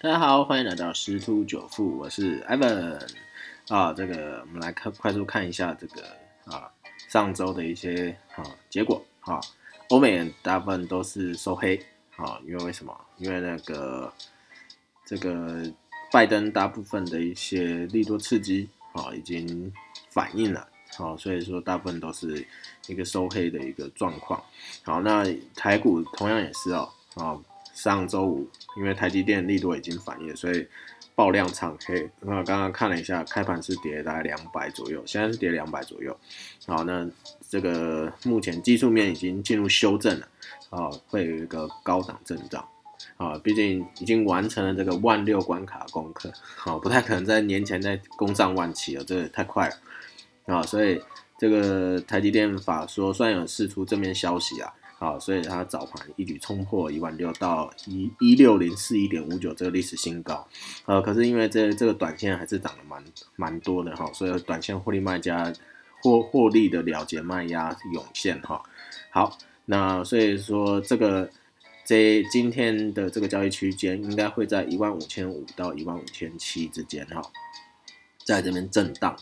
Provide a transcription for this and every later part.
大家好，欢迎来到十突九富，我是 Evan 啊。这个我们来看快速看一下这个啊上周的一些啊结果啊，欧美大部分都是收黑啊，因为为什么？因为那个这个拜登大部分的一些利多刺激啊已经反映了，好，所以说大部分都是一个收黑的一个状况。好，那台股同样也是哦，啊。上周五，因为台积电力度已经反映，所以爆量长黑。那刚刚看了一下，开盘是跌大概两百左右，现在是跌两百左右。好，那这个目前技术面已经进入修正了，啊，会有一个高档震荡。啊，毕竟已经完成了这个万六关卡功课，好，不太可能在年前再攻上万七了，这个太快了。啊，所以这个台积电法说，虽然有释出正面消息啊。好，所以它早盘一举冲破一万六到一一六零四一点五九这个历史新高，呃，可是因为这这个短线还是涨得蛮蛮多的哈，所以短线获利卖家获获利的了结卖压涌现哈。好，那所以说这个这今天的这个交易区间应该会在一万五千五到一万五千七之间哈，在这边震荡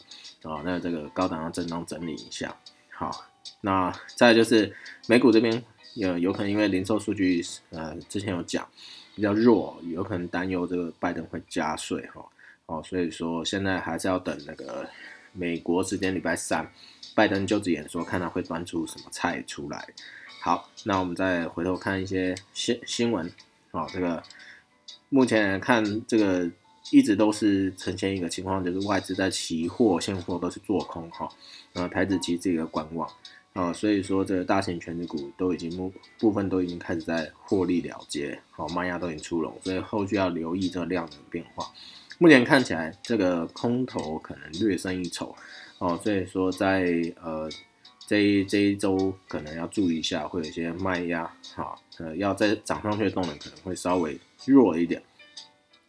啊，那这个高档要震荡整理一下，好。那再就是美股这边，有有可能因为零售数据，呃，之前有讲比较弱，有可能担忧这个拜登会加税哈，哦，所以说现在还是要等那个美国时间礼拜三，拜登就职演说，看他会端出什么菜出来。好，那我们再回头看一些新新闻，哦，这个目前看这个一直都是呈现一个情况，就是外资在期货、现货都是做空哈，呃，台子期这个观望。啊，所以说这个大型全职股都已经部部分都已经开始在获利了结，好，卖压都已经出笼，所以后续要留意这个量能变化。目前看起来这个空头可能略胜一筹，哦，所以说在呃这这一周可能要注意一下，会有一些卖压，好，呃，要再涨上去的动能可能会稍微弱一点。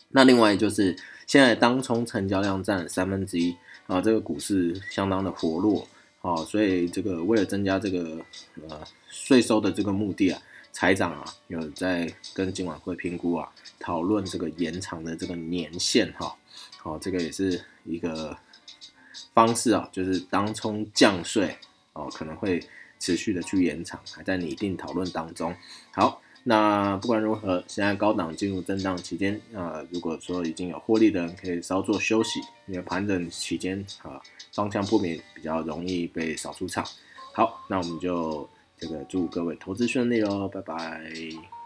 那另外就是现在当冲成交量占三分之一，啊，这个股市相当的活络。哦，所以这个为了增加这个呃税收的这个目的啊，财长啊有在跟金管会评估啊，讨论这个延长的这个年限哈。好，这个也是一个方式啊，就是当冲降税哦，可能会持续的去延长，还在拟定讨论当中。好，那不管如何，现在高档进入震荡期间啊，如果说已经有获利的人，可以稍作休息，因为盘整期间啊。方向不明，比较容易被扫出场。好，那我们就这个祝各位投资顺利喽，拜拜。